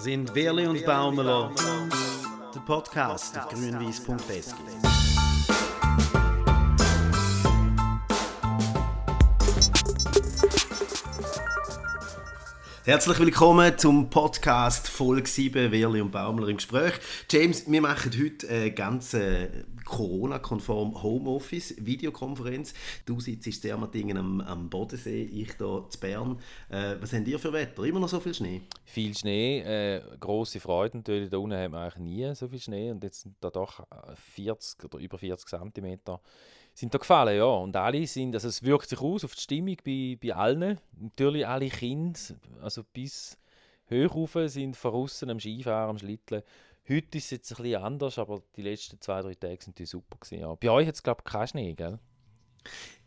Da sind Werli und Baumeler, der Podcast auf grünwies.es. Herzlich willkommen zum Podcast Folge 7 Werli und Baumler im Gespräch. James, wir machen heute eine ganz äh, Corona-konform Homeoffice Videokonferenz. Du sitzt in am, am Bodensee, ich hier zu Bern. Äh, was habt ihr für Wetter? Immer noch so viel Schnee? Viel Schnee, äh, große Freude natürlich. Da unten haben wir eigentlich nie so viel Schnee und jetzt sind da doch 40 oder über 40 cm sind da gefallen, ja. Und alle sind, also es wirkt sich aus auf die Stimmung bei, bei allen. Natürlich alle Kinder, also bis hoch rauf sind verrissen am Skifahren, am Schlitteln. Heute ist es jetzt ein bisschen anders, aber die letzten zwei, drei Tage sind die super gewesen. Ja. Bei euch hat es, glaube ich, keinen Schnee, gell?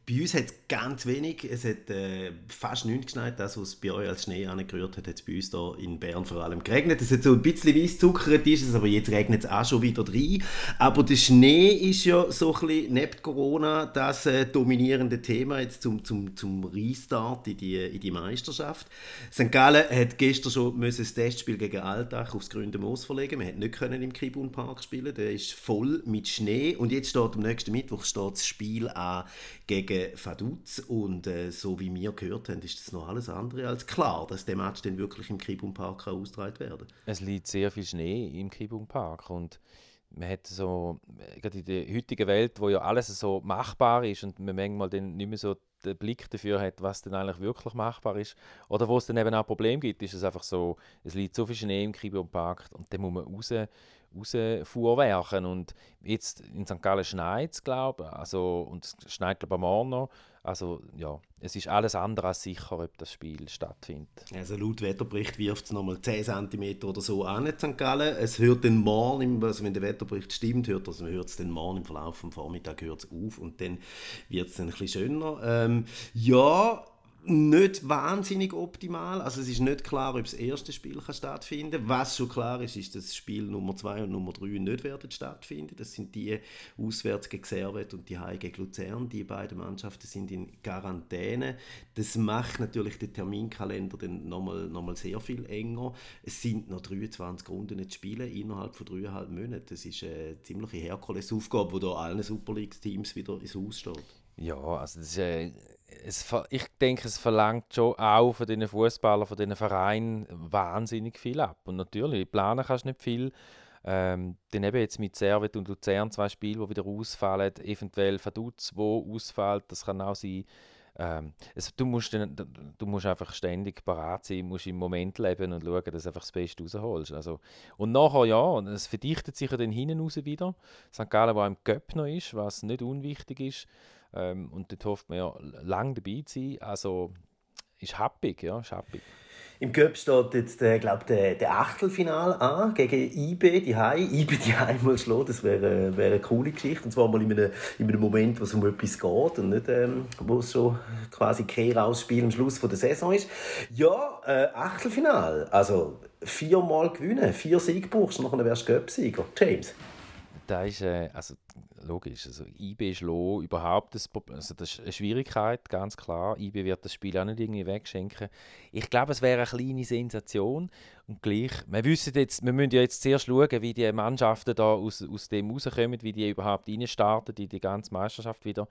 Bei uns hat es ganz wenig, es hat äh, fast nichts geschneit. Das, was bei euch als Schnee angerührt hat, hat es bei uns hier in Bern vor allem geregnet. Es hat so ein bisschen weißzuckert, ist es, aber jetzt regnet es auch schon wieder rein. Aber der Schnee ist ja so ein bisschen, neben Corona, das äh, dominierende Thema jetzt zum, zum, zum Restart in die, in die Meisterschaft. St. Gallen hat gestern schon müssen das Testspiel gegen Alltag aufs grüne Moos verlegen. Wir hätten nicht können im Kibun Park spielen. Der ist voll mit Schnee. Und jetzt steht am nächsten Mittwoch steht das Spiel an gegen Vaduz und äh, so wie wir gehört haben, ist das noch alles andere als klar, dass der Match dann wirklich im Kibum Park ausgetragen werden Es liegt sehr viel Schnee im Kibum Park und man hat so, gerade in der heutigen Welt, wo ja alles so machbar ist und man manchmal dann nicht mehr so den Blick dafür hat, was denn eigentlich wirklich machbar ist, oder wo es dann eben auch Probleme gibt, ist es einfach so, es liegt so viel Schnee im Kibum Park und dann muss man raus rausfuhrwerken. Und jetzt in St. Gallen schneit es, glaube ich. Also, und es schneit, glaube ich, morgen noch. Also ja, es ist alles andere als sicher, ob das Spiel stattfindet. Also laut Wetterbericht wirft es nochmal 10 cm oder so an in St. Gallen. Es hört dann morgen, also wenn der Wetterbericht stimmt, hört also es dann morgen im Verlauf des Vormittags hört auf und dann wird es ein bisschen schöner. Ähm, ja, nicht wahnsinnig optimal. Also es ist nicht klar, ob das erste Spiel kann stattfinden kann. Was schon klar ist, ist, dass Spiel Nummer 2 und Nummer 3 nicht werden stattfinden. Das sind die auswärts gegen Servet und die Heim gegen Luzern. Die beiden Mannschaften sind in Quarantäne. Das macht natürlich den Terminkalender dann nochmal, nochmal sehr viel enger. Es sind noch 23 Runden zu spielen innerhalb von dreieinhalb Monaten. Das ist eine ziemliche Herkulesaufgabe, die da allen Super League-Teams wieder ins Haus steht. Ja, also das ist, äh, es, ich denke, es verlangt schon auch von den Fußballern, von den Vereinen wahnsinnig viel ab. Und natürlich, planen kannst du nicht viel. Ähm, dann eben jetzt mit Servet und Luzern zwei Spiele, die wieder ausfallen, eventuell Vaduz, wo ausfällt, das kann auch sein. Ähm, es, du, musst dann, du musst einfach ständig parat sein, musst im Moment leben und schauen, dass du einfach das Beste rausholst. Also, und nachher ja, es verdichtet sich ja dann hinten raus wieder. St. Gallen, wo im noch ist, was nicht unwichtig ist. Ähm, und dort hofft man ja, lang dabei zu sein. Also ist happig, ja, ist happig. Im Cup steht jetzt, äh, glaube der, der Achtelfinal an gegen IB die Hai. IB die Hai mal schlagen, das wäre wär eine coole Geschichte. Und zwar mal in einem, in einem Moment, wo es um etwas geht und nicht, ähm, wo es schon quasi Kehr-Ausspiel am Schluss von der Saison ist. Ja, äh, Achtelfinal. Also viermal gewinnen, vier Siege brauchst du, nachher wärst du Cup-Sieger. James. Da ist, äh, also logisch. Also IB Schlo überhaupt das, also das ist eine Schwierigkeit, ganz klar. IB wird das Spiel auch nicht irgendwie wegschenken. Ich glaube, es wäre eine kleine Sensation und gleich. Wir wissen jetzt, wir müssen ja jetzt zuerst schauen, wie die Mannschaften da aus, aus dem rauskommen, wie die überhaupt reinstarten, die die ganze Meisterschaft wieder.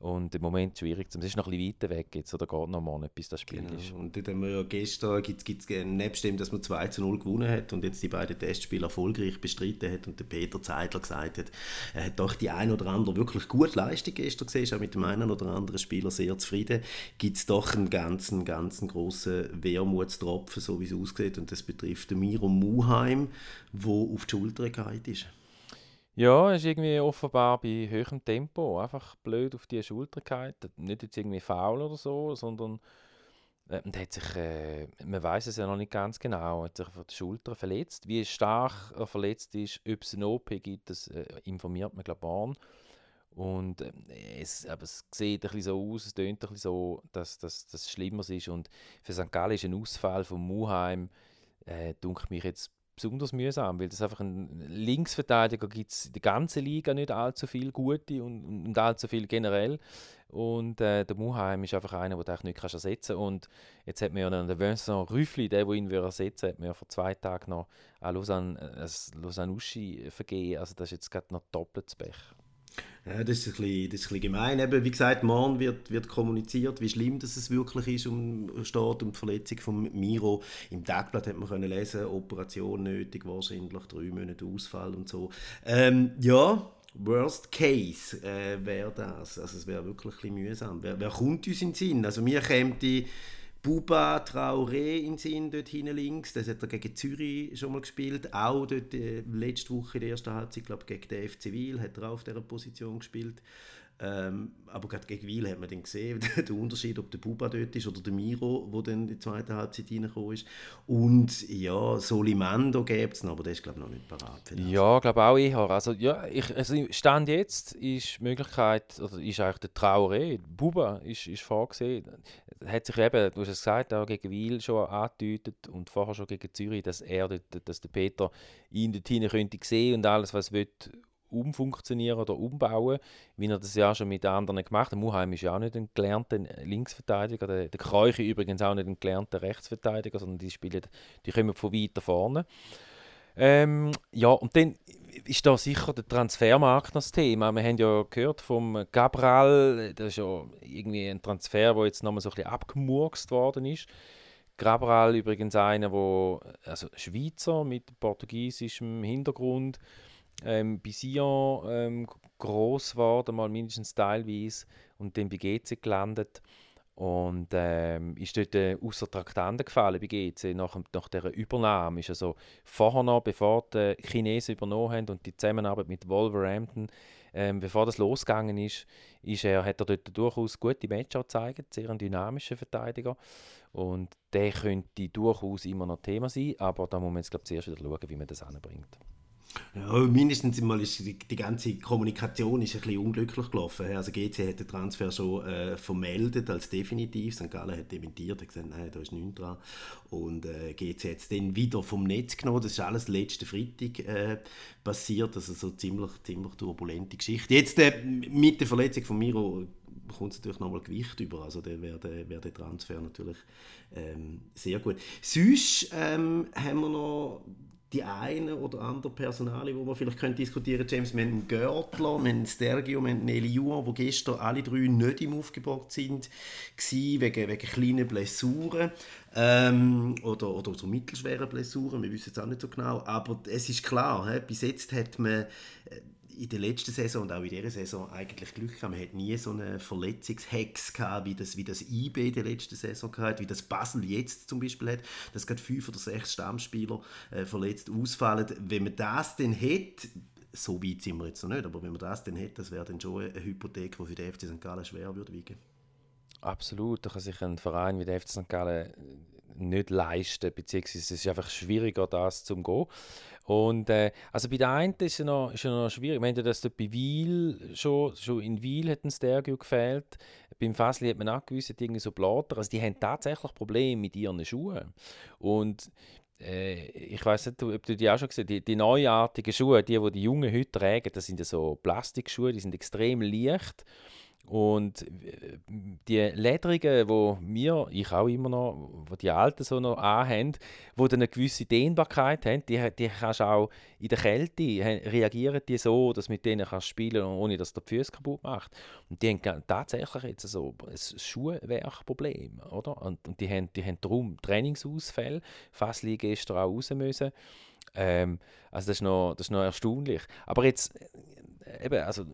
Und im Moment schwierig. Es ist noch ein bisschen weiter weg jetzt, oder geht noch mal nicht, bis das Spiel genau. ist. Und dann haben wir ja gestern, gibt es nebst dem, dass man 2 zu 0 gewonnen hat und jetzt die beiden Testspiele erfolgreich bestritten hat und der Peter Zeidler gesagt hat, er hat doch die ein oder andere wirklich gute Leistung gestern gesehen, auch mit dem einen oder anderen Spieler sehr zufrieden, gibt es doch einen ganzen, ganzen grossen Wermutstropfen, so wie es aussieht und das betrifft Miro Muheim, wo auf die Schulter gefallen ist. Ja, ist irgendwie offenbar bei höherem Tempo einfach blöd auf die Schulter gehalten. Nicht jetzt irgendwie faul oder so, sondern äh, hat sich, äh, man weiß es ja noch nicht ganz genau, hat sich auf die Schulter verletzt. Wie stark er verletzt ist, ob es eine OP gibt, das äh, informiert man glaube ich und äh, es, aber es sieht ein bisschen so aus, es tönt ein bisschen so, dass das schlimmer ist. Und für St. Gallen ist ein Ausfall von Muheim, äh, mich jetzt besonders mühsam, weil das einfach ein Linksverteidiger gibt es in der ganzen Liga nicht allzu viel gute und, und allzu viel generell. Und äh, der Muheim ist einfach einer, du nicht kannst ersetzen. Und jetzt hat man ja den Vincent Rüffli, der, der ihn ersetzen hat man vor zwei Tagen noch an Lausanne, äh, Lausanne vergeben. Also das ist jetzt gerade noch doppelt zu Pech. Ja, das ist ein bisschen, das ist ein bisschen gemein. Eben, wie gesagt, morgen wird, wird kommuniziert, wie schlimm das es wirklich ist, um, steht um die Verletzung von Miro. Im Tagblatt hat man können lesen, Operation nötig, wahrscheinlich drei Monate Ausfall und so. Ähm, ja, Worst Case äh, wäre das. Also es wäre wirklich ein bisschen mühsam. Wer, wer kommt uns in den Sinn? Also mir käme die Buba Traoré in Sinn, dort hinten links. Das hat er gegen Zürich schon mal gespielt. Auch dort äh, letzte Woche in der ersten Halbzeit, glaube gegen den FC Wil hat er auch auf dieser Position gespielt. Ähm, aber gerade gegen Wiel hat man dann gesehen, den Unterschied, ob der Buba dort ist oder der Miro, der dann in die zweite Halbzeit reingekommen ist. Und ja, Solimando gäbe es noch, aber der ist glaube ich noch nicht parat. Ja, glaube auch eher. Also, ja, ich, also Stand jetzt ist die Möglichkeit, oder ist eigentlich der Traoré, Buba ist, ist vorgesehen. Hat sich eben, du hast es gesagt, auch gegen Wiel schon angedeutet und vorher schon gegen Zürich, dass er, dass der Peter ihn dort hinein könnte sehen und alles, was er umfunktionieren oder umbauen, wie er das ja schon mit anderen gemacht hat. Muheim ist ja auch nicht ein gelernter Linksverteidiger, der, der Kreuche übrigens auch nicht ein gelernter Rechtsverteidiger, sondern die spielen, die kommen von weiter vorne. Ähm, ja, und dann ist da sicher der Transfermarkt noch das Thema. Wir haben ja gehört vom Gabral, das ist ja irgendwie ein Transfer, der jetzt nochmal so ein bisschen abgemurkst worden ist. Gabral übrigens einer, wo, also Schweizer mit portugiesischem Hintergrund, ähm, bei Sion ähm, groß geworden, mal mindestens teilweise, und dann bei GC gelandet. Und ähm, ist dort äh, außer Traktanten gefallen bei GC nach, nach dieser Übernahme. Ist also vorher noch, bevor die Chinesen übernommen haben und die Zusammenarbeit mit Wolverhampton, ähm, bevor das losgegangen ist, ist er, hat er dort durchaus gute Matches gezeigt, sehr ein dynamischer Verteidiger. Und der könnte durchaus immer noch Thema sein, aber da muss man jetzt glaub, zuerst wieder schauen, wie man das anbringt. Ja, mindestens mal ist die, die, ganze Kommunikation ist ein bisschen unglücklich gelaufen. Also GC hat den Transfer schon äh, vermeldet als definitiv. St. Gallen hat dementiert, hat gesagt, nein, da ist nichts dran. Und äh, GC hat es dann wieder vom Netz genommen. Das ist alles letzten Freitag äh, passiert. Also so ziemlich, ziemlich turbulente Geschichte. Jetzt äh, mit der Verletzung von Miro kommt es natürlich nochmal Gewicht über. Also der wäre der, wär der Transfer natürlich ähm, sehr gut. Sonst ähm, haben wir noch die eine oder andere Personale, wo man vielleicht könnte diskutieren James, wir haben Görtler, wir haben Stergio, wir haben Nelly Juan, wo gestern alle drei nicht im Aufgebot sind, wegen, wegen kleinen Blessuren ähm, oder, oder so mittelschweren Blessuren, wir wissen es auch nicht so genau, aber es ist klar, he, bis jetzt hat man äh, in der letzten Saison und auch in dieser Saison eigentlich Glück gehabt. Man hat nie so eine Verletzungshex gehabt, wie das, wie das IB in der letzten Saison gehabt, wie das Basel jetzt zum Beispiel hat, dass gerade fünf oder sechs Stammspieler äh, verletzt ausfallen. Wenn man das dann hätte, so weit sind wir jetzt noch nicht, aber wenn man das dann hätte, das wäre dann schon eine Hypothek, die für den FC St. Gallen schwer würde wiegen. Absolut, da kann sich ein Verein wie der FC St. Gallen nicht leisten, beziehungsweise es ist einfach schwieriger, das zu gehen. Und äh, also bei der einen ist es noch, ist es noch schwierig. Ich meine, dass bei Wiel schon, schon in Wiel hat ein Stereo gefehlt. Beim Fasli hat man gewusst, irgendwie so Blatter. Also die haben tatsächlich Probleme mit ihren Schuhen. Und äh, ich weiß nicht, ob du die auch schon gesehen hast, die, die neuartigen Schuhe, die, die die Jungen heute tragen, das sind so Plastikschuhe, die sind extrem leicht und äh, die Ledrigen, wo wir, ich auch immer noch, wo die Alten so noch anhaben, die eine gewisse Dehnbarkeit haben, die, die kannst auch in der Kälte, reagieren die so, dass du mit denen kannst spielen ohne dass du die Füße kaputt macht. Und die haben tatsächlich jetzt so ein Schuhwerkproblem, oder? Und, und die, haben, die haben darum Trainingsausfälle, fast gestern auch raus müssen. Ähm, also das ist, noch, das ist noch erstaunlich. Aber jetzt, eben, also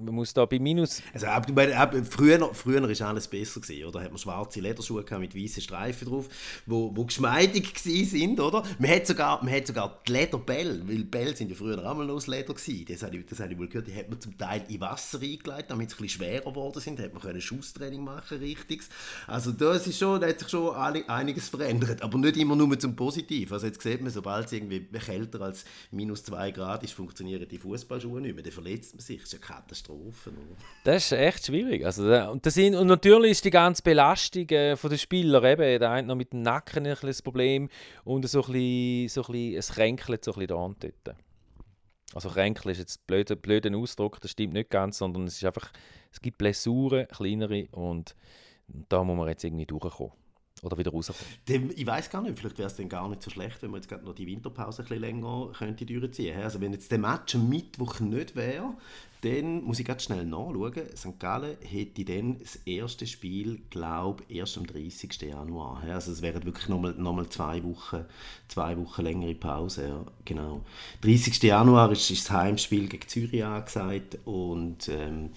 man muss da bei Minus... Also, ab, ab, früher, früher war alles besser, gewesen, oder? hat man schwarze Lederschuhe mit weißen Streifen drauf, wo, wo geschmeidig sind, oder? Man hat sogar, man hat sogar die Lederbälle, weil Bälle sind ja früher auch mal aus Leder gewesen. Das habe ich, das habe ich wohl gehört, die hat man zum Teil in Wasser eingelegt, damit sie ein bisschen schwerer geworden sind, da hat man können Schusstraining machen, richtiges. Also das ist schon, da hat sich schon einiges verändert, aber nicht immer nur zum Positiven. Also jetzt sieht man, sobald es irgendwie kälter als minus 2 Grad ist, funktionieren die Fußballschuhe nicht mehr, dann verletzt man sich, das ist ja Katastrophe. Das ist echt schwierig. Also, und, das sind, und natürlich ist die ganze Belastung äh, von den Spielern eben, der eine noch mit dem Nacken ein das Problem und so ein bisschen, so ein bisschen, es kränkelt so ein da und. Also kränkeln ist jetzt ein blöder, blöder Ausdruck, das stimmt nicht ganz, sondern es ist einfach, es gibt Blessuren, kleinere und da muss man jetzt irgendwie durchkommen. Oder wieder rauskommen. Dem, ich weiß gar nicht, vielleicht wäre es dann gar nicht so schlecht, wenn man jetzt noch die Winterpause ein bisschen länger könnte durchziehen könnte. Also wenn jetzt der Match am Mittwoch nicht wäre, dann muss ich ganz schnell nachschauen. St. Gallen hätte dann das erste Spiel, glaube ich, erst am 30. Januar. Also es wären wirklich nochmal noch mal zwei Wochen, zwei Wochen längere Pause. Ja, genau. 30. Januar ist, ist das Heimspiel gegen Zürich angesagt und ähm,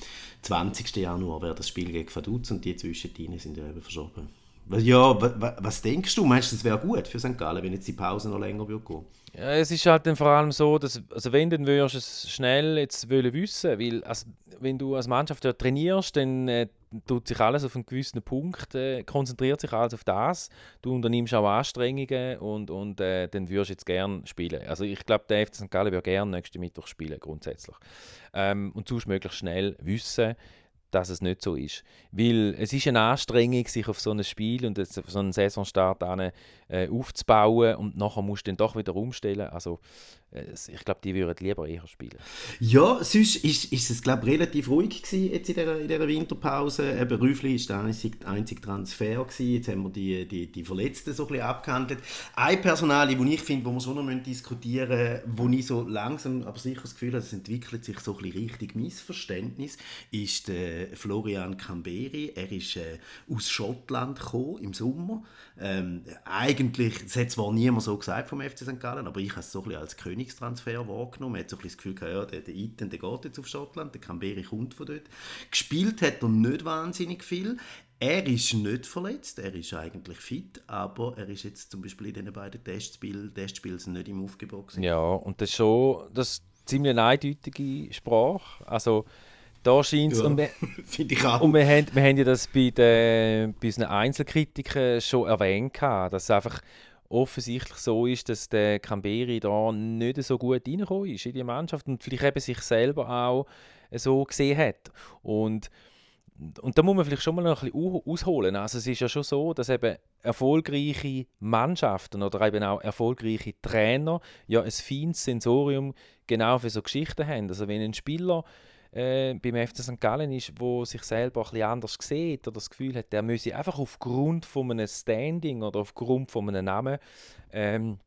20. Januar wäre das Spiel gegen Vaduz und die zwischendrin sind ja eben verschoben. Ja, was denkst du? Meinst du, das wäre gut für St. Gallen, wenn jetzt die Pause noch länger würde gehen? Ja, es ist halt dann vor allem so, dass also wenn dann würdest du es schnell jetzt wollen wissen, weil also, wenn du als Mannschaft ja trainierst, dann äh, tut sich alles auf einen gewissen Punkt, äh, konzentriert sich alles auf das. Du unternimmst auch Anstrengungen und, und äh, dann würdest du jetzt gerne spielen. Also ich glaube, der FC St. Gallen würde gerne nächsten Mittwoch spielen, grundsätzlich. Ähm, und sonst möglichst schnell wissen, dass es nicht so ist. Weil es ist eine Anstrengung, sich auf so ein Spiel und auf so einen Saisonstart an, äh, aufzubauen und nachher musst du dann doch wieder umstellen. Also ich glaube, die würden lieber eher spielen. Ja, sonst ist, ist es glaube relativ ruhig gewesen jetzt in dieser, in dieser Winterpause. Eben Rüfli war der einzige, einzige Transfer gewesen. Jetzt haben wir die, die, die Verletzten so ein bisschen abgehandelt. Ein Personal, die ich finde, wo wir schon noch diskutieren müssen, wo ich so langsam aber sicher das Gefühl habe, es entwickelt sich so ein bisschen richtig Missverständnis, ist der Florian Camberi. Er ist äh, aus Schottland gekommen, im Sommer. Ähm, eigentlich, das hat zwar niemand so gesagt vom FC St. Gallen, aber ich habe es so ein bisschen als Königstransfer wahrgenommen. Man hat so ein bisschen das Gefühl gehabt, ja, der, der Iten, der geht jetzt auf Schottland, der Camberi kommt von dort. Gespielt hat er nicht wahnsinnig viel. Er ist nicht verletzt, er ist eigentlich fit, aber er ist jetzt zum Beispiel in den beiden Testspielen, Testspielen nicht im Aufgebot. Ja, und das ist schon das ist ziemlich eine eindeutige Sprache. Also da scheint es. Ja, ich auch. Und wir haben, wir haben ja das bei, den, bei unseren Einzelkritiken schon erwähnt, dass es einfach offensichtlich so ist, dass der Camberi da nicht so gut reingekommen ist in die Mannschaft und vielleicht eben sich selber auch so gesehen hat. Und, und da muss man vielleicht schon mal noch ein bisschen ausholen. Also es ist ja schon so, dass eben erfolgreiche Mannschaften oder eben auch erfolgreiche Trainer ja ein feines Sensorium genau für so Geschichten haben. Also wenn ein Spieler äh, beim FC St. Gallen ist, wo sich selber ein bisschen anders sieht oder das Gefühl hat, der müsse einfach aufgrund von einem Standing oder aufgrund von einem Namen ähm,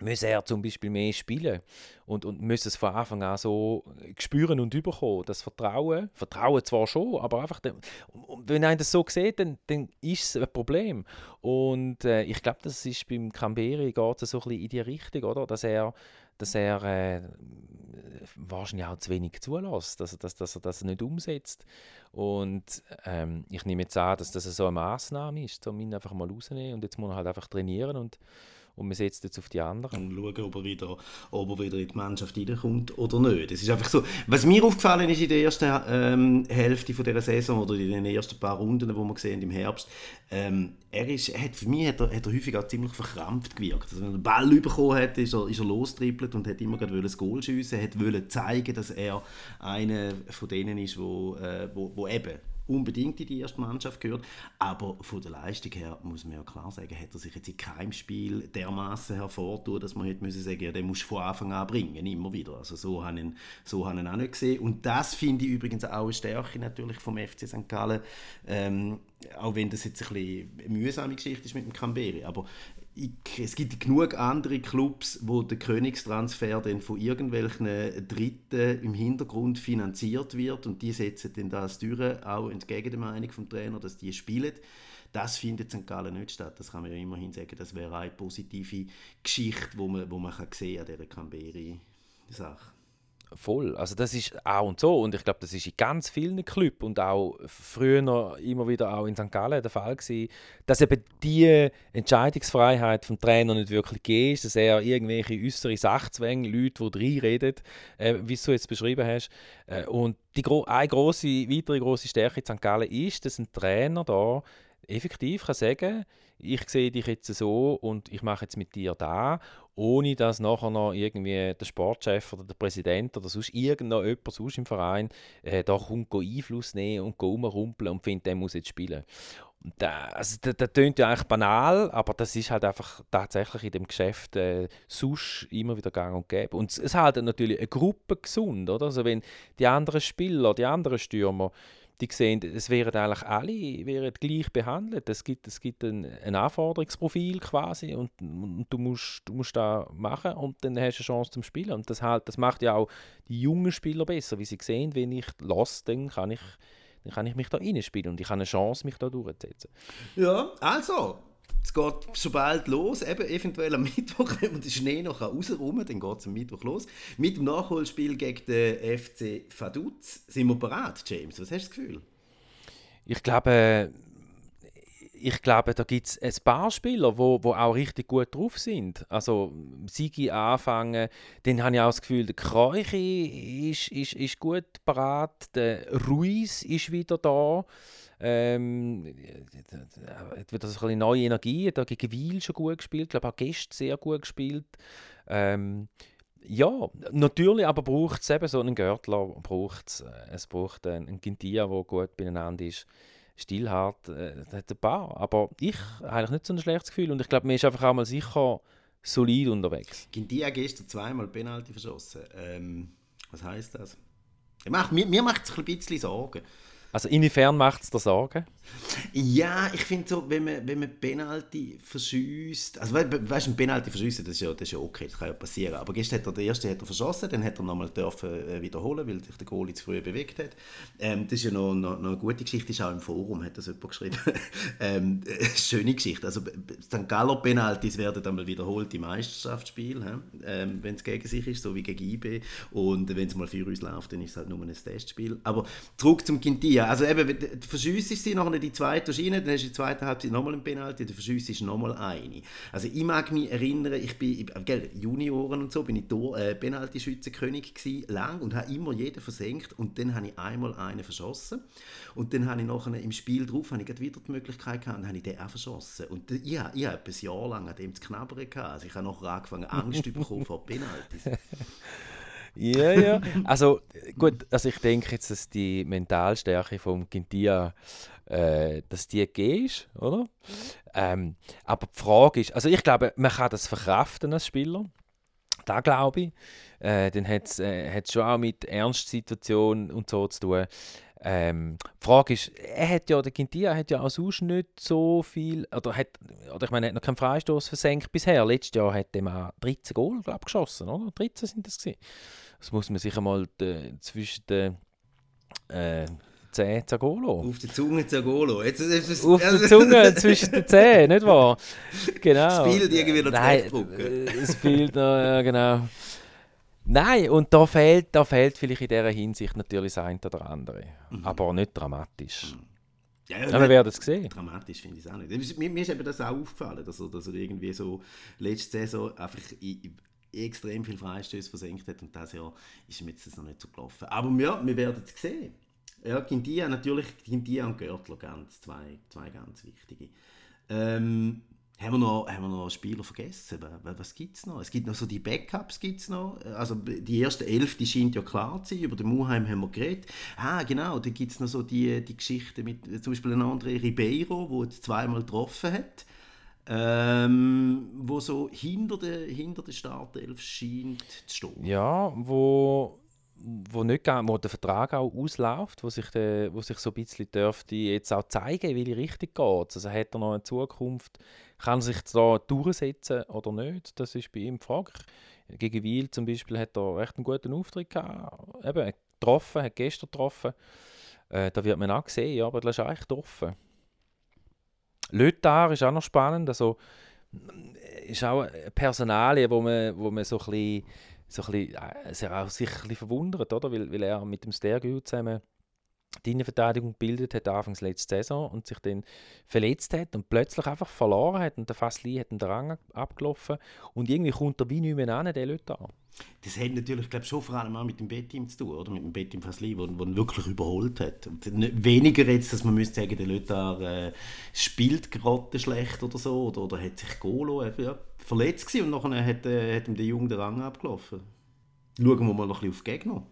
müsse er zum Beispiel mehr spielen und, und müsse es von Anfang an so spüren und überkommen. Das Vertrauen, Vertrauen zwar schon, aber einfach, wenn einer das so sieht, dann, dann ist es ein Problem. Und äh, ich glaube, das ist beim Camberi geht so ein bisschen in die Richtung, oder? dass er dass er äh, wahrscheinlich auch zu wenig zulässt, dass, dass, dass er das nicht umsetzt. Und ähm, ich nehme jetzt an, dass das so eine Maßnahme ist, um ihn einfach mal rauszunehmen und jetzt muss er halt einfach trainieren und und man setzt jetzt auf die anderen. Und schauen, ob er wieder, ob er wieder in die Mannschaft reinkommt oder nicht. Es ist einfach so, was mir aufgefallen ist in der ersten ähm, Hälfte von dieser Saison oder in den ersten paar Runden, die wir gesehen im Herbst, ähm, er ist, hat, für mich hat er, hat er häufig auch ziemlich verkrampft gewirkt. Also wenn er den Ball bekommen hat, ist er, er lostrippelt und hat immer gerade das Goal schiessen, hat wollte zeigen, dass er einer von denen ist, wo, äh, wo, wo eben unbedingt in die erste Mannschaft gehört. Aber von der Leistung her muss man ja klar sagen, hat er sich jetzt in keinem Spiel dermaßen hervortun, dass man hätte müssen sagen, ja, den musst du von Anfang an bringen, immer wieder. Also so habe ich ihn, so habe ich ihn auch nicht gesehen. Und das finde ich übrigens auch eine Stärke natürlich vom FC St. Gallen, ähm, auch wenn das jetzt ein bisschen eine mühsame Geschichte ist mit dem Camberi. Aber es gibt genug andere Clubs, wo der Königstransfer dann von irgendwelchen Dritten im Hintergrund finanziert wird und die setzen dann das durch, auch entgegen der Meinung vom Trainer, dass die spielen. Das findet in St. Gallen nicht statt. Das kann man ja immerhin sagen. Das wäre eine positive Geschichte, wo man, wo man kann sehen an dieser Camberi-Sache voll. Also das ist auch und so und ich glaube, das ist in ganz vielen Clubs und auch früher immer wieder auch in St. Gallen der Fall gewesen, dass eben die Entscheidungsfreiheit vom Trainer nicht wirklich gegeben ist, dass er irgendwelche äußere Sachzwänge, Leute, die reinreden, äh, wie du jetzt beschrieben hast. Äh, und die, eine große, weitere große Stärke in St. Gallen ist, dass ein Trainer da effektiv kann sagen ich sehe dich jetzt so und ich mache jetzt mit dir da, ohne dass nachher noch irgendwie der Sportchef oder der Präsident oder sonst irgendjemand sonst im Verein äh, da kommt Einfluss nehmen und rumrumpeln und findet, der muss jetzt spielen. Und das, also, das, das klingt ja eigentlich banal, aber das ist halt einfach tatsächlich in dem Geschäft äh, sonst immer wieder gang und gäbe. Und es hält natürlich eine Gruppe gesund, oder? Also wenn die anderen Spieler, die anderen Stürmer, die sehen, es wären eigentlich alle wären gleich behandelt. Es gibt, es gibt ein, ein Anforderungsprofil quasi und, und, du, musst, du musst da machen und dann hast du eine Chance zum Spielen. Und das, halt, das macht ja auch die jungen Spieler besser, wie sie sehen, wenn ich los, dann kann ich dann kann ich mich da reinspielen und ich habe eine Chance, mich da durchzusetzen. Ja, also, es geht schon bald los, eben eventuell am Mittwoch, wenn man den Schnee noch rausräumen dann geht es am Mittwoch los. Mit dem Nachholspiel gegen den FC Vaduz sind wir bereit, James. Was hast du das Gefühl? Ich glaube, ich glaube, da gibt es ein paar Spieler, wo, wo auch richtig gut drauf sind. Also Sigi anfangen, dann habe ich auch das Gefühl, der Kreuchi ist, ist, ist gut parat, der Ruiz ist wieder da. Ähm, hat wieder so eine neue Energie, hat gegen Wiel schon gut gespielt, ich glaube auch gestern sehr gut gespielt. Ähm, ja, natürlich, aber braucht es eben so einen Görtler, braucht's, äh, es braucht einen, einen Gintia, der gut beieinander ist. Stilhart äh, hat ein paar. Aber ich habe eigentlich nicht so ein schlechtes Gefühl und ich glaube, mir ist einfach auch mal sicher solid unterwegs. Gindia gestern zweimal Penalty verschossen. Ähm, was heißt das? Mir macht es ein bisschen Sorgen. Also inwiefern macht es dir Sorgen? Ja, ich finde so, wenn man, wenn man Penalty verschießt, also weißt du, ein Penalty verschießen, das, ist ja, das ist ja okay, das kann ja passieren. Aber gestern hat er den ersten hat er verschossen, dann hat er nochmal dürfen äh, wiederholen, weil sich der Goalie zu früh bewegt hat. Ähm, das ist ja noch, noch, noch, eine gute Geschichte, ist auch im Forum, hat das jemand geschrieben. ähm, äh, schöne Geschichte. Also St. Galler Penaltys werden einmal wiederholt im Meisterschaftsspiel, ähm, wenn es gegen sich ist, so wie gegen IB. Und wenn es mal für uns läuft, dann ist es halt nur ein Testspiel. Aber zurück zum Quintia ja, also eben, verschiessest sie nachher die zweite Schiene, dann hast du die zweite Halbzeit nochmal einen Penalty, dann verschiessest du nochmal eine. Also ich mag mich erinnern, ich bin, gell, Junioren und so, bin ich äh, Penalty-Schützenkönig gewesen, lang und habe immer jeden versenkt und dann habe ich einmal einen verschossen und dann habe ich nachher im Spiel drauf, habe ich wieder die Möglichkeit gehabt, dann habe ich den auch verschossen und ich, habe, ich habe ein Jahr lang an dem zu knabbern gehabt, also ich habe nachher angefangen Angst zu bekommen vor Penaltys. Ja, ja. Also gut, also ich denke jetzt, dass die Mentalstärke von Gintia, äh, dass die gegeben ist, oder? Ähm, aber die Frage ist, also ich glaube, man kann das verkraften als Spieler. Da glaube ich. Äh, dann hat es äh, schon auch mit Ernstsituationen und so zu tun. Ähm, die Frage ist, er hat ja, der Quintia hat ja auch sonst nicht so viel, oder, hat, oder ich meine, hat noch keinen Freistoß versenkt bisher. Letztes Jahr hat er mal 13 Goal, glaube geschossen, oder? 13 sind das gewesen. Das muss man sich einmal de, zwischen den äh, Zähnen zergehen Auf der Zunge zergehen jetzt, jetzt, Auf der Zunge zwischen den Zähnen, nicht wahr? Genau. Das Bild irgendwie noch Nein, äh, Das Bild noch, ja genau. Nein, und da fehlt, da fehlt vielleicht in dieser Hinsicht natürlich das eine oder andere. Mhm. Aber nicht dramatisch. Mhm. Ja, ja, wir werden es sehen. Dramatisch finde ich es auch nicht. Mir, mir ist eben das auch aufgefallen, dass er, dass er irgendwie so letzte Saison einfach extrem viel Freistöße versenkt hat und das Jahr ist ihm jetzt noch nicht so gelaufen. Aber ja, wir werden es sehen. Ja, Quintia, natürlich Quintia und Görtler, ganz, zwei, zwei ganz wichtige. Ähm, haben wir noch, haben wir noch Spieler vergessen? Was gibt es noch? Es gibt noch so die Backups. Gibt's noch. Also die erste Elf die scheint ja klar zu sein. Über den Muheim haben wir geredet. Ah, genau. Da gibt es noch so die, die Geschichte mit zum Beispiel einem André Ribeiro, der zweimal getroffen hat. Ähm, wo so hinter der, hinter der Startelf scheint zu stehen. Ja, wo wo, nicht, wo der Vertrag auch ausläuft, wo sich, der, wo sich so ein bisschen dürfte jetzt auch zeigen, wie die richtig geht. Also hat er noch eine Zukunft, kann er sich da durchsetzen oder nicht? Das ist bei ihm die Frage. Gegen Wiel zum Beispiel hat er recht einen guten Auftritt gehabt. Eben, getroffen, hat gestern getroffen. Äh, da wird man auch sehen, aber das ist eigentlich getroffen. Lötar ist auch noch spannend. Also, ist auch eine Personalie, wo man, wo man so ein bisschen so ein bisschen, äh, auch ein verwundert, oder? Weil, weil er mit dem Stergü zusammen die Innenverteidigung gebildet hat, anfangs letzte Saison, und sich dann verletzt hat und plötzlich einfach verloren hat und der Fassli hat den Rang abgelaufen und irgendwie kommt er wie nicht mehr an, der Leute an. Das hat natürlich glaub, schon vor allem auch mit dem Bettim zu tun, oder? mit dem Bettim Fasli, der ihn wirklich überholt hat. Und weniger jetzt, dass man müsste sagen, der Lötar äh, spielt gerade schlecht oder so, oder, oder hat sich Golo äh, ja, verletzt und nachher hat, äh, hat ihm der Junge den Rang abgelaufen. Schauen wir mal noch ein bisschen auf die Gegner.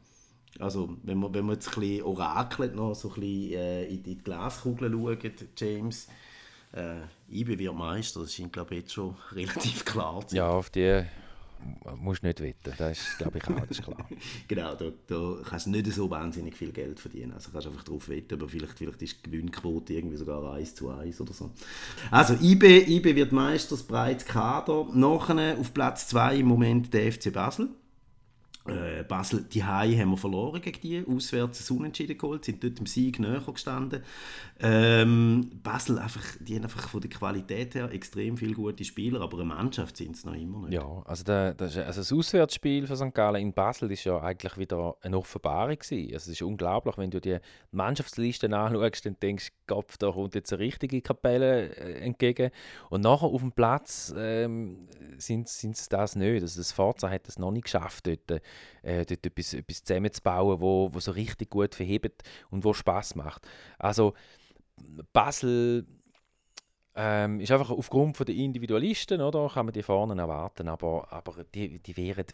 Also, wenn man, wenn man jetzt ein bisschen orakelt, noch so ein bisschen äh, in die Glaskugel schaut, James, äh, IB wird Meister, das ist glaube ich jetzt schon relativ klar. Ja, auf die musst nicht wetten, das ist glaube ich auch, das klar. genau, da, da kannst du nicht so wahnsinnig viel Geld verdienen, also kannst einfach darauf wetten, aber vielleicht, vielleicht ist die Gewinnquote irgendwie sogar 1 zu 1 oder so. Also, IB, IB wird Meister, das breites Kader, nachher auf Platz 2 im Moment der FC Basel äh, Basel, die Hai haben wir verloren gegen die, auswärts ein Unentschieden geholt, sind dort im Sieg näher gestanden. Ähm, Basel, einfach, die haben einfach von der Qualität her extrem viele gute Spieler, aber eine Mannschaft sind es noch immer nicht. Ja, also, der, das, also das Auswärtsspiel von St. Gallen in Basel ist ja eigentlich wieder eine Offenbarung gewesen. Also es ist unglaublich, wenn du die Mannschaftsliste anschaust, dann denkst Gott, da kommt jetzt eine richtige Kapelle äh, entgegen. Und nachher auf dem Platz ähm, sind es das nicht. Also das Forza hat es noch nicht geschafft, dort äh, dort etwas, etwas zusammenzubauen, wo, wo so richtig gut verhebt und wo Spaß macht. Also Basel ähm, ist einfach aufgrund der Individualisten, oder, kann man die vorne erwarten, aber, aber die, die wären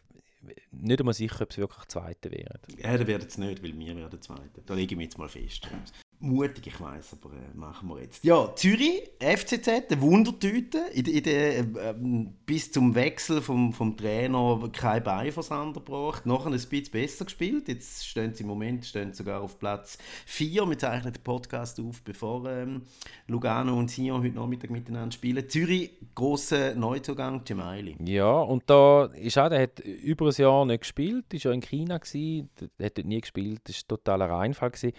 nicht einmal sicher, ob sie wirklich Zweite wären. Ja, dann werden es nicht, weil wir werden Zweite. Da lege ich mich jetzt mal fest. Mutig, ich weiß, aber äh, machen wir jetzt. Ja, Zürich, FCZ, eine Wundertüte. In, in der, äh, bis zum Wechsel vom, vom Trainer kein Beiversand gebracht. Nachher ein bisschen besser gespielt. Jetzt stehen sie im Moment stehen sogar auf Platz 4. Wir zeichnen den Podcast auf, bevor ähm, Lugano und Sion heute Nachmittag miteinander spielen. Zürich, grosser Neuzugang, Gemaili. Ja, und da ist auch, der hat über ein Jahr nicht gespielt, ist ja in China, gewesen, der hat dort nie gespielt, das war totaler Reinfall. Gewesen.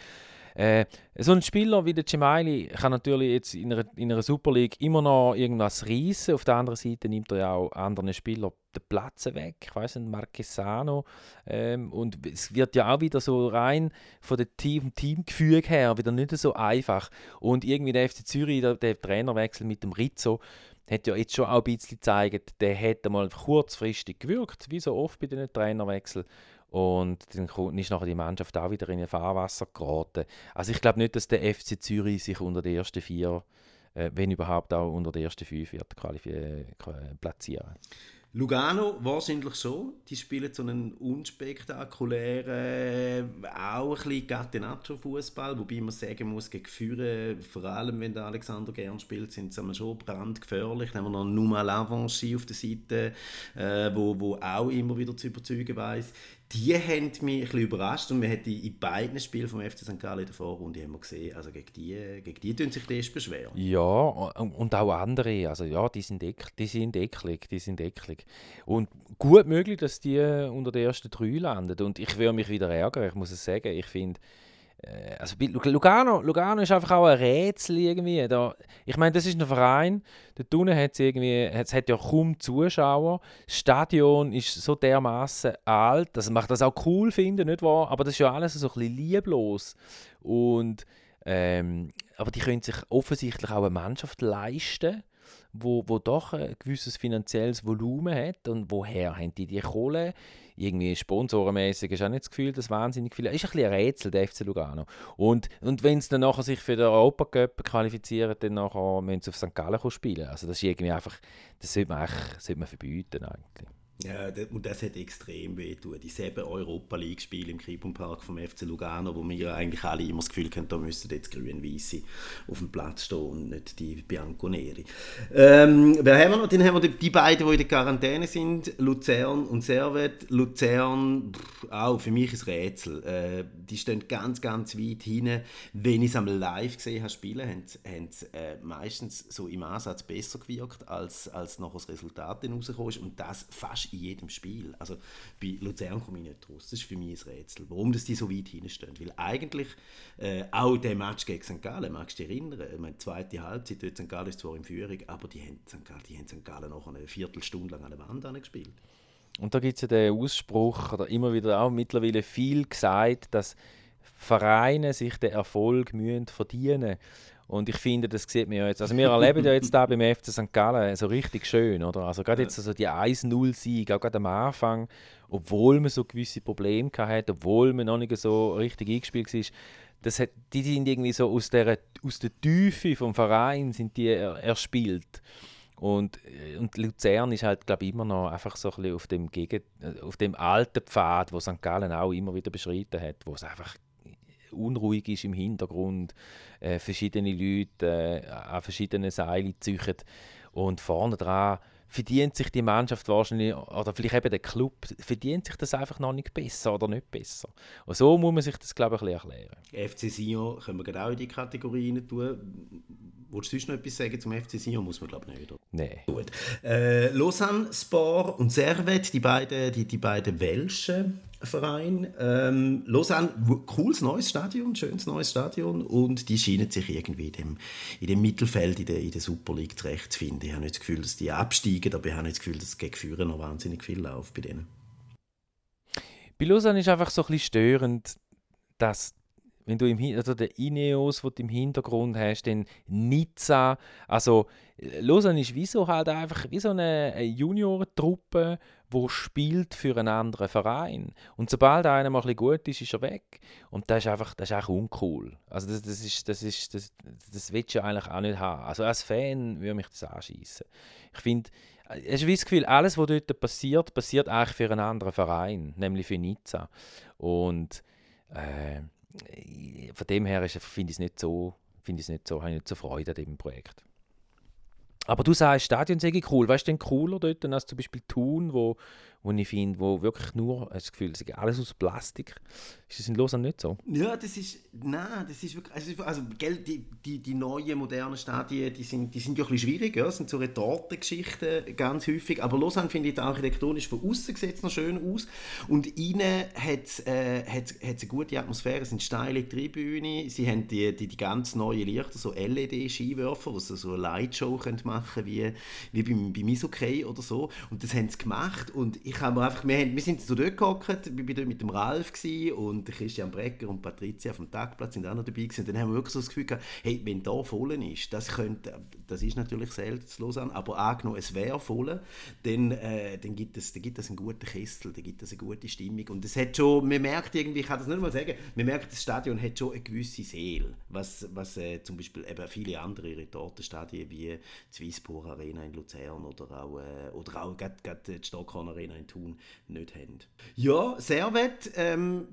Äh, so ein Spieler wie der Cemaili kann natürlich jetzt in einer, in einer Super League immer noch irgendwas reissen. Auf der anderen Seite nimmt er ja auch anderen Spielern den Platz weg. Ich weiß nicht, Marquesano. Ähm, und es wird ja auch wieder so rein von dem Team, Teamgefüge her wieder nicht so einfach. Und irgendwie der FC Zürich, der, der Trainerwechsel mit dem Rizzo, hat ja jetzt schon auch ein bisschen gezeigt, der hätte mal kurzfristig gewirkt, wie so oft bei den Trainerwechseln. Und dann ist nachher die Mannschaft auch wieder in ein Fahrwasser geraten. Also ich glaube nicht, dass der FC Zürich sich unter den ersten vier, äh, wenn überhaupt auch unter den ersten fünf wird äh, platzieren. Lugano wahrscheinlich schon. Die spielen so einen unspektakulären, auch ein bisschen Catenaccio-Fußball, wobei man sagen muss, gegen Führer, vor allem wenn der Alexander gern spielt, sind sie schon brandgefährlich. Dann haben wir noch Numa Lavanchi auf der Seite, äh, wo, wo auch immer wieder zu überzeugen weiß die haben mich ein bisschen überrascht und wir haben in beiden Spielen vom FC St. Gallen in der Vorrunde haben wir gesehen, also gegen die, gegen die tun sich die erst beschweren. Ja, und auch andere, also ja, die sind, eck, die sind eklig, die sind eklig. Und gut möglich, dass die unter den ersten drei landen und ich würde mich wieder ärgern, ich muss es sagen, ich finde, also Lugano, Lugano ist einfach auch ein Rätsel irgendwie. Da, ich meine, das ist ein Verein, dort unten hat es irgendwie, es hat ja kaum Zuschauer. Das Stadion ist so dermaßen alt, dass man das auch cool finden, nicht wahr? Aber das ist ja alles so ein bisschen lieblos. Und, ähm, aber die können sich offensichtlich auch eine Mannschaft leisten wo, wo doch ein gewisses finanzielles Volumen hat. Und woher haben die die Kohle? Irgendwie sponsorenmäßig ist auch nicht das Gefühl, dass wahnsinnig viel. Ist ein bisschen ein Rätsel, der FC Lugano. Und, und wenn sie dann nachher sich für den Europacup qualifizieren, dann nachher müssen sie auf St. Gallen spielen. Also das ist irgendwie einfach, das sollte man, sollte man verbieten eigentlich. Ja, und das hat extrem wehgetan. Die sieben Europa League-Spiele im Kriponpark vom FC Lugano, wo wir eigentlich alle immer das Gefühl hatten, da müssten jetzt grün-weiße auf dem Platz stehen und nicht die Bianconeri. Ähm, wer haben wir noch? Dann haben wir die, beiden, die in der Quarantäne sind, Luzern und Servet. Luzern, pff, auch für mich ein Rätsel. Äh, die stehen ganz, ganz weit hinten. Wenn ich es einmal live gesehen habe, spielen, haben, haben sie äh, meistens so im Ansatz besser gewirkt, als, als nachher das Resultat rausgekommen ist. Und das fast in jedem Spiel. Also bei Luzern komme ich nicht raus. Das ist für mich ein Rätsel, warum das die so weit hinstehen. Weil eigentlich äh, auch der Match gegen St. Gallen, magst du dich erinnern? Ich meine, zweite Halbzeit, dort St. Gallen ist zwar in Führung, aber die haben St. Gallen, die haben St. Gallen noch eine Viertelstunde lang an der Wand angespielt. Und da gibt es ja den Ausspruch, oder immer wieder auch mittlerweile viel gesagt, dass Vereine sich den Erfolg müssen verdienen und ich finde, das sieht man ja jetzt. Also wir erleben ja jetzt da beim FC St. Gallen so richtig schön, oder? Also gerade jetzt also die 1-0-Sieg, auch gerade am Anfang, obwohl man so gewisse Probleme hatte, obwohl man noch nicht so richtig eingespielt war, das hat, die sind irgendwie so aus der, aus der Tiefe vom Verein sind die erspielt. Und, äh, und Luzern ist halt, glaube ich, immer noch einfach so ein bisschen auf dem, Gegen äh, auf dem alten Pfad, wo St. Gallen auch immer wieder beschritten hat, wo es einfach unruhig ist im Hintergrund, äh, verschiedene Leute äh, an verschiedenen Seilen ziehen und vorne dran verdient sich die Mannschaft wahrscheinlich, oder vielleicht eben der Club, verdient sich das einfach noch nicht besser oder nicht besser. Und so muss man sich das, glaube ich, ein bisschen erklären. FC Sion können wir gerade auch in die Kategorie rein tun. Wolltest du sonst noch etwas sagen zum FC Sion? Muss man, glaube ich, nicht. Nein. Gut. Äh, Lausanne, Spar und Servet, die beiden, die, die beiden Welschen Vereine. Ähm, Lausanne, cooles neues Stadion, schönes neues Stadion und die scheinen sich irgendwie in dem, in dem Mittelfeld in der, in der Super League zurechtzufinden. Ich habe nicht das Gefühl, dass die absteigen, aber ich habe nicht das Gefühl, dass gegen Führer noch wahnsinnig viel läuft bei denen. Bei Lausanne ist einfach so ein bisschen störend, dass wenn du im also den Ineos, wo du im Hintergrund hast, den Nizza, also Lausanne ist wie so halt einfach wie so eine Juniorentruppe, wo spielt für einen anderen Verein. Und sobald einer mal ein bisschen gut ist, ist er weg. Und das ist einfach, das ist einfach uncool. Also das, das ist, das ist, das, das willst du eigentlich auch nicht haben. Also als Fan würde mich das anschießen. Ich finde, es ist wie das Gefühl, alles, was dort passiert, passiert eigentlich für einen anderen Verein, nämlich für Nizza. Und äh, von dem her finde ich es nicht so, finde ich nicht so, habe ich nicht so Freude an diesem Projekt. Aber du sagst, Stadion sei cool. Weißt du denn cooler dort als zum Beispiel Thun, wo, wo ich finde, wo wirklich nur, das Gefühl, es ist. Alles aus Plastik. Ist das in Lausanne nicht so? Ja, das ist, nein, das ist wirklich, also, also gell, die, die, die neuen, modernen Stadien, die sind, die sind ja ein bisschen schwierig, ja, das sind so Retortengeschichten ganz häufig, aber Lausanne finde ich architektonisch von außen sieht noch schön aus. Und innen hat es äh, eine gute Atmosphäre, es sind steile Tribüne, sie haben die, die, die ganz neuen Lichter, so LED-Skiwerfer, wo sie so eine Lightshow machen können, wie, wie beim, beim Eishockey oder so. Und das haben sie gemacht. Und ich habe einfach, wir, haben, wir sind so dort gehockt, ich war dort mit dem Ralf und Christian Brecker und Patricia vom Tagplatz sind auch noch dabei gewesen. Dann haben wir wirklich so das Gefühl gehabt, hey, wenn da voll ist, das könnte, das ist natürlich selten zu Lausanne, aber angenommen, es wäre voll, dann, äh, dann, gibt es, dann gibt es einen guten Kessel, dann gibt es eine gute Stimmung und es hat schon, man merkt irgendwie, ich kann das nicht mal sagen, man merkt, das Stadion hat schon eine gewisse Seele, was, was äh, zum Beispiel eben viele andere Retortenstadien wie die Swisspor Arena in Luzern oder auch, äh, oder auch grad, grad die Stockhorn Arena in Thun nicht haben. Ja, Servet, ähm,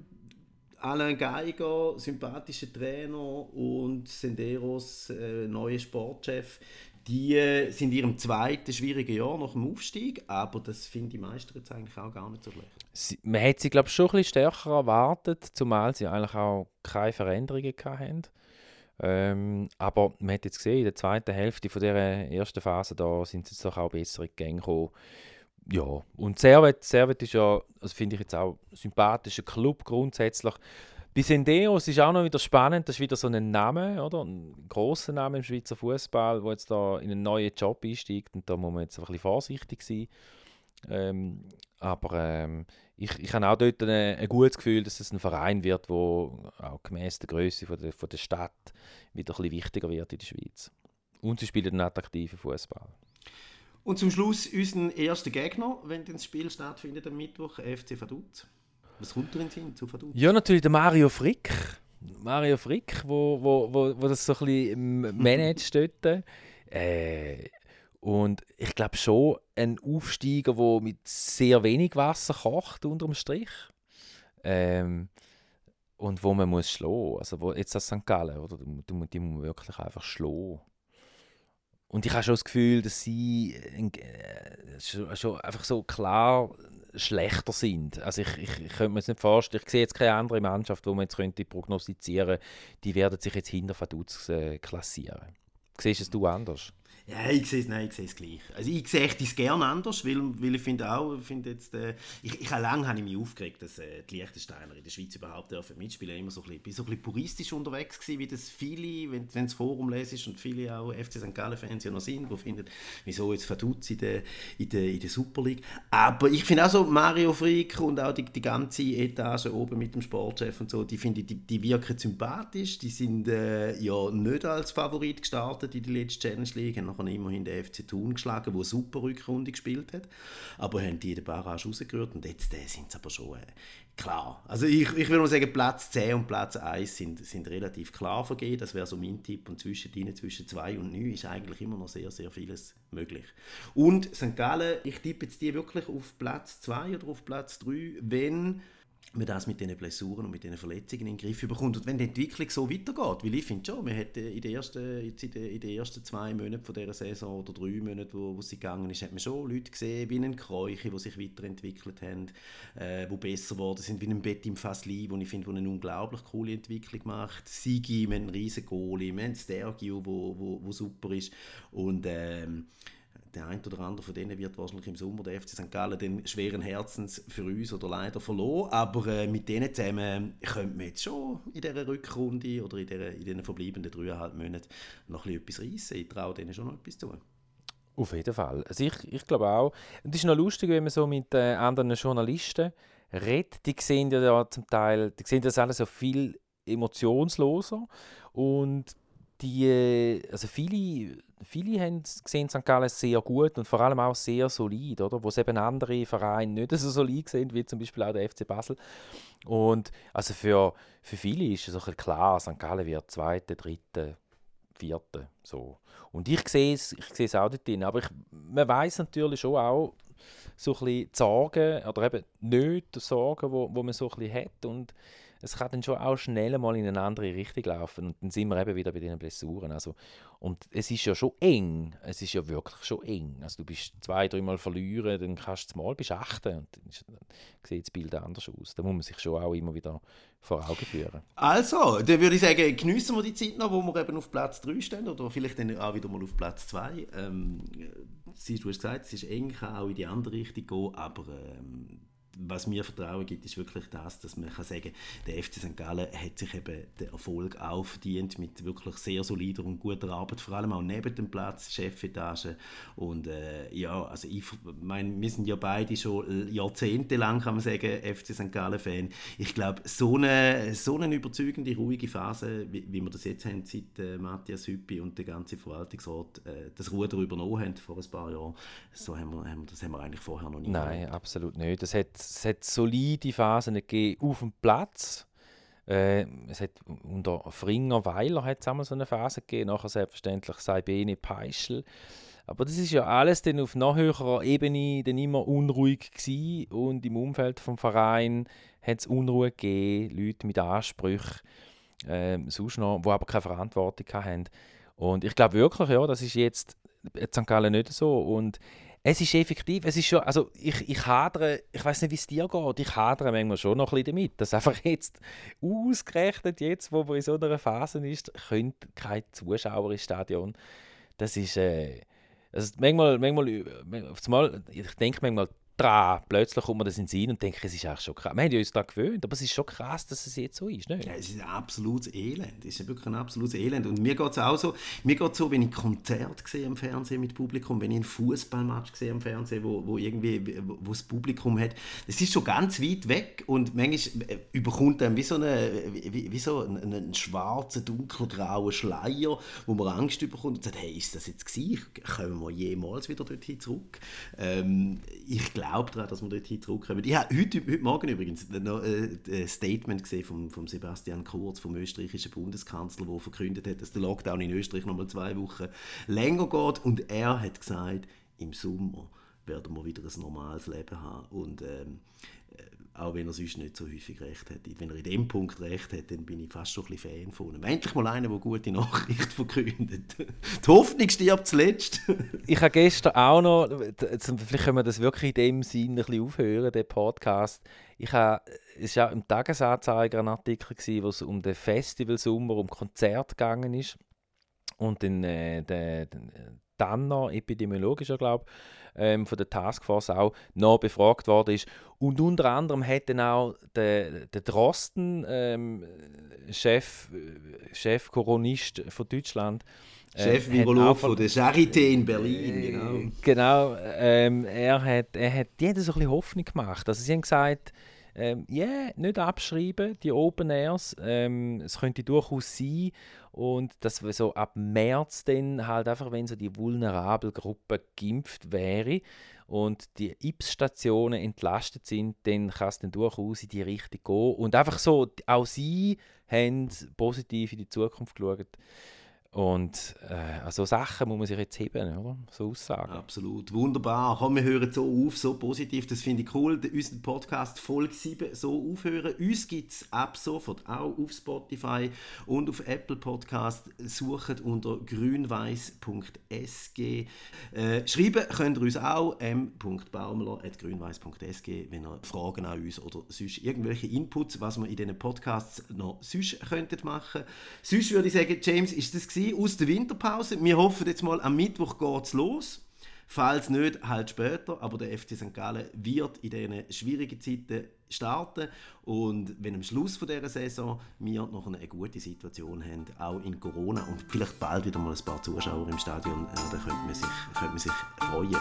Alain Geiger, sympathischer Trainer und Senderos äh, neuer Sportchef, die äh, sind in ihrem zweiten schwierigen Jahr nach dem Aufstieg, aber das finde die meistern jetzt eigentlich auch gar nicht so schlecht. Sie, man hätte sie glaube ich schon ein bisschen stärker erwartet, zumal sie eigentlich auch keine Veränderungen hatten. Ähm, aber man hat jetzt gesehen, in der zweiten Hälfte von der ersten Phase da sind sie doch auch bessere Gänge gekommen ja, und Servet, Servet ist ja, das finde ich jetzt auch ein sympathischer Club grundsätzlich. Bei Sendeos ist auch noch wieder spannend, das ist wieder so ein Name, oder? Ein grosser Name im Schweizer Fußball, der jetzt da in einen neuen Job einsteigt und da muss man jetzt ein bisschen vorsichtig sein. Ähm, aber ähm, ich, ich habe auch dort ein, ein, gutes Gefühl, dass es ein Verein wird, der auch gemäß der Größe von der, von der Stadt wieder ein bisschen wichtiger wird in der Schweiz. Und sie spielen einen attraktiven Fußball. Und zum Schluss unseren ersten Gegner, wenn das Spiel stattfindet am Mittwoch, FC Vaduz. Was kommt drin hin zu Vaduz? Ja, natürlich der Mario Frick. Mario Frick, wo, wo, wo, wo das so ein bisschen managt dort. Äh, und ich glaube schon ein Aufsteiger, der mit sehr wenig Wasser kocht, unterm Strich. Ähm, und wo man muss schlagen. Also wo, jetzt das St. Gallen, oder? Die, die muss man wirklich einfach schlagen. Und ich habe schon das Gefühl, dass sie äh, schon, schon, einfach so klar schlechter sind. Also ich, ich, ich könnte mir das nicht vorstellen. Ich sehe jetzt keine andere Mannschaft, wo man jetzt könnte prognostizieren könnte, die werden sich jetzt hinter Vaduz äh, klassieren. Siehst du es anders? Ja, ich sehe es, nein, ich sehe es gleich. Also ich sehe es gerne anders, weil, weil ich finde auch, finde jetzt, äh, ich, ich habe lange habe ich mich aufgeregt, dass äh, die Liechtensteiner in der Schweiz überhaupt dürfen mitspielen. Immer so ein bisschen, bin so ein bisschen puristisch unterwegs gewesen, wie das viele, wenn du das Forum lesest und viele auch FC St. Gallen-Fans ja noch sind, die finden, wieso jetzt Vaduz in der, in, der, in der Super League. Aber ich finde auch so Mario Frick und auch die, die ganze Etage oben mit dem Sportchef und so, die finde die, die wirken sympathisch, die sind äh, ja nicht als Favorit gestartet in die letzte Challenge League, nachher immerhin den FC Thun geschlagen, der super Rückrunde gespielt hat. Aber haben die den Barrage rausgerührt und jetzt äh, sind sie aber schon äh, klar. Also ich, ich würde mal sagen, Platz 10 und Platz 1 sind, sind relativ klar vergeben. Das wäre so mein Tipp. Und zwischen ihnen, zwischen 2 und 9 ist eigentlich immer noch sehr, sehr vieles möglich. Und St. Gallen, ich tippe jetzt die wirklich auf Platz 2 oder auf Platz 3, wenn man das mit diesen Blessuren und mit diesen Verletzungen in den Griff bekommt. Und wenn die Entwicklung so weitergeht, weil ich finde schon, man hat in den ersten, jetzt in den, in den ersten zwei Monaten von dieser Saison oder drei Monaten, wo, wo sie gegangen ist, hat man schon Leute gesehen, wie einen Kräuche, die sich weiterentwickelt haben, äh, die besser geworden sind, wie ein Bett im Fasli, wo ich finde, eine unglaublich coole Entwicklung macht. Sigi, wir haben einen riesen Goalie, wir haben Stergio, wo, wo, wo super ist und ähm, der ein oder andere von denen wird wahrscheinlich im Sommer der FC St. Gallen den schweren Herzens für uns oder leider verloren. Aber äh, mit denen zusammen könnte man jetzt schon in dieser Rückrunde oder in, dieser, in den verbleibenden dreieinhalb Monaten noch etwas reissen. Ich traue denen schon noch etwas zu. Auf jeden Fall. Also ich, ich glaube auch. Es ist noch lustig, wenn man so mit äh, anderen Journalisten redet. Die sehen ja zum Teil, die sehen das alles so viel emotionsloser und die, also viele, viele haben gesehen St. Gallen sehr gut und vor allem auch sehr solid, oder? Wo eben andere Vereine nicht so solid sind, wie zum Beispiel auch der FC Basel. Und also für, für viele ist es auch klar, St. Gallen wird Zweite, Dritte, Vierte, so. Und ich sehe es, ich sehe es auch dort drin, aber ich, man weiß natürlich schon auch, so ein bisschen Sorgen, oder eben nicht Sorgen, wo, wo man so ein bisschen hat und es kann dann schon auch schnell mal in eine andere Richtung laufen und dann sind wir eben wieder bei diesen Blessuren. Also, und es ist ja schon eng, es ist ja wirklich schon eng. Also du bist zwei, dreimal verlieren, dann kannst du mal bis achten und dann, ist, dann sieht das Bild anders aus. Da muss man sich schon auch immer wieder vor Augen führen. Also, dann würde ich sagen, geniessen wir die Zeit noch, wo wir eben auf Platz 3 stehen oder vielleicht dann auch wieder mal auf Platz 2. Ähm, du hast gesagt, es ist eng, kann auch in die andere Richtung gehen, aber ähm, was mir Vertrauen gibt, ist wirklich das, dass man kann sagen der FC St. Gallen hat sich eben den Erfolg auch verdient mit wirklich sehr solider und guter Arbeit, vor allem auch neben dem Platz, Chefetage und äh, ja, also ich meine, wir sind ja beide schon jahrzehntelang, kann man sagen, FC St. Gallen-Fan. Ich glaube, so eine, so eine überzeugende, ruhige Phase, wie, wie wir das jetzt haben, seit äh, Matthias Hüppi und der ganze Verwaltungsrat äh, das Ruder übernommen haben vor ein paar Jahren, so haben wir, haben das haben wir eigentlich vorher noch nie Nein, gehabt. absolut nicht. Das hat es hat solide Phasen gegeben auf dem Platz. Äh, es hat unter Fringer Weiler hat es einmal so eine Phase gegeben, nachher selbstverständlich Saibene Peischel. Aber das ist ja alles dann auf noch höherer Ebene dann immer unruhig gewesen und im Umfeld vom Verein hat es Unruhe gegeben, Leute mit Ansprüchen, äh, noch, die aber keine Verantwortung hatten. Und ich glaube wirklich, ja, das ist jetzt in St. Gallen nicht so. Und es ist effektiv, es ist schon, also ich, ich hadere, ich weiß nicht, wie es dir geht, ich hadere manchmal schon noch ein bisschen damit, dass einfach jetzt, ausgerechnet jetzt, wo man in so einer Phase ist, können keine Zuschauer ins Stadion. Das ist, äh, also manchmal, manchmal, manchmal, ich denke manchmal, dran. Plötzlich kommt man das in den Sinn und denkt, es ist eigentlich schon krass. Wir haben uns da gewöhnt, aber es ist schon krass, dass es jetzt so ist. Nicht? Ja, es ist ein absolutes Elend. Es ist wirklich ein absolutes Elend. Und mir geht es auch so, mir geht so, wenn ich Konzert sehe am Fernsehen mit Publikum, wenn ich einen Fußballmatch sehe am Fernsehen, wo, wo irgendwie wo das Publikum hat, es ist schon ganz weit weg und manchmal äh, überkommt einem wie so, eine, wie, wie so einen, einen schwarzen, dunkelgrauen Schleier, wo man Angst überkommt und sagt, hey, ist das jetzt gewesen? Kommen wir jemals wieder dorthin zurück? Ähm, ich glaube, glaube daran, dass wir dorthin zurückkommen. Ich habe heute, heute Morgen übrigens noch äh, ein Statement gesehen von, von Sebastian Kurz, vom österreichischen Bundeskanzler, der verkündet hat, dass der Lockdown in Österreich noch mal zwei Wochen länger geht. Und er hat gesagt, im Sommer werden wir wieder ein normales Leben haben. Und ähm, auch wenn er sonst nicht so häufig recht hat. Wenn er in dem Punkt recht hat, dann bin ich fast schon ein bisschen Fan von ihm. Endlich mal einer, der gute Nachricht verkündet. Die Hoffnung stirbt zuletzt. ich habe gestern auch noch, vielleicht können wir das wirklich in dem Sinn ein bisschen aufhören, den Podcast. Ich habe, es war ja im Tagesanzeiger ein Artikel, wo es um den Festivalsommer, um Konzert gegangen ist. Und dann, äh, der, Tanner, epidemiologischer glaube ähm, von der Taskforce auch noch befragt worden ist. Und unter anderem hat dann auch der, der Drosten, ähm, Chef, Chef Koronist von Deutschland, äh, Chef-Virolog von der Charité in Berlin, äh, genau. Genau, ähm, er, hat, er hat die so ein bisschen Hoffnung gemacht. Also sie haben gesagt, ähm, yeah, nicht abschreiben, die Open Airs. Ähm, es könnte durchaus sein. Und dass wir so ab März dann halt einfach, wenn so die vulnerable Gruppe geimpft wäre und die IPS-Stationen entlastet sind, dann kann es dann durchaus in die Richtung gehen. Und einfach so, auch sie haben positiv in die Zukunft geschaut. Und äh, so Sachen muss man sich jetzt heben, oder? So Aussagen. Absolut. Wunderbar. Komm, wir hören so auf, so positiv. Das finde ich cool. Unser Podcast Folge 7 so aufhören. Uns gibt es ab sofort auch auf Spotify und auf Apple Podcast. Sucht unter grünweiss.sg. Äh, schreiben könnt ihr uns auch m.baumler.grünweiss.sg, wenn ihr Fragen an uns oder sonst irgendwelche Inputs, was wir in diesen Podcasts noch sonst könntet machen. Sonst würde ich sagen, James, ist das gewesen? Aus der Winterpause. Wir hoffen jetzt mal, am Mittwoch geht es los. Falls nicht, halt später. Aber der FC St. Gallen wird in diesen schwierigen Zeiten starten. Und wenn am Schluss von dieser Saison wir noch eine gute Situation haben, auch in Corona und vielleicht bald wieder mal ein paar Zuschauer im Stadion, äh, dann könnte man sich, könnte man sich freuen.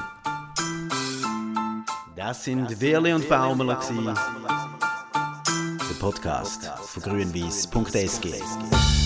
Das sind Werle und Baumler, der Podcast von grünwies.sg.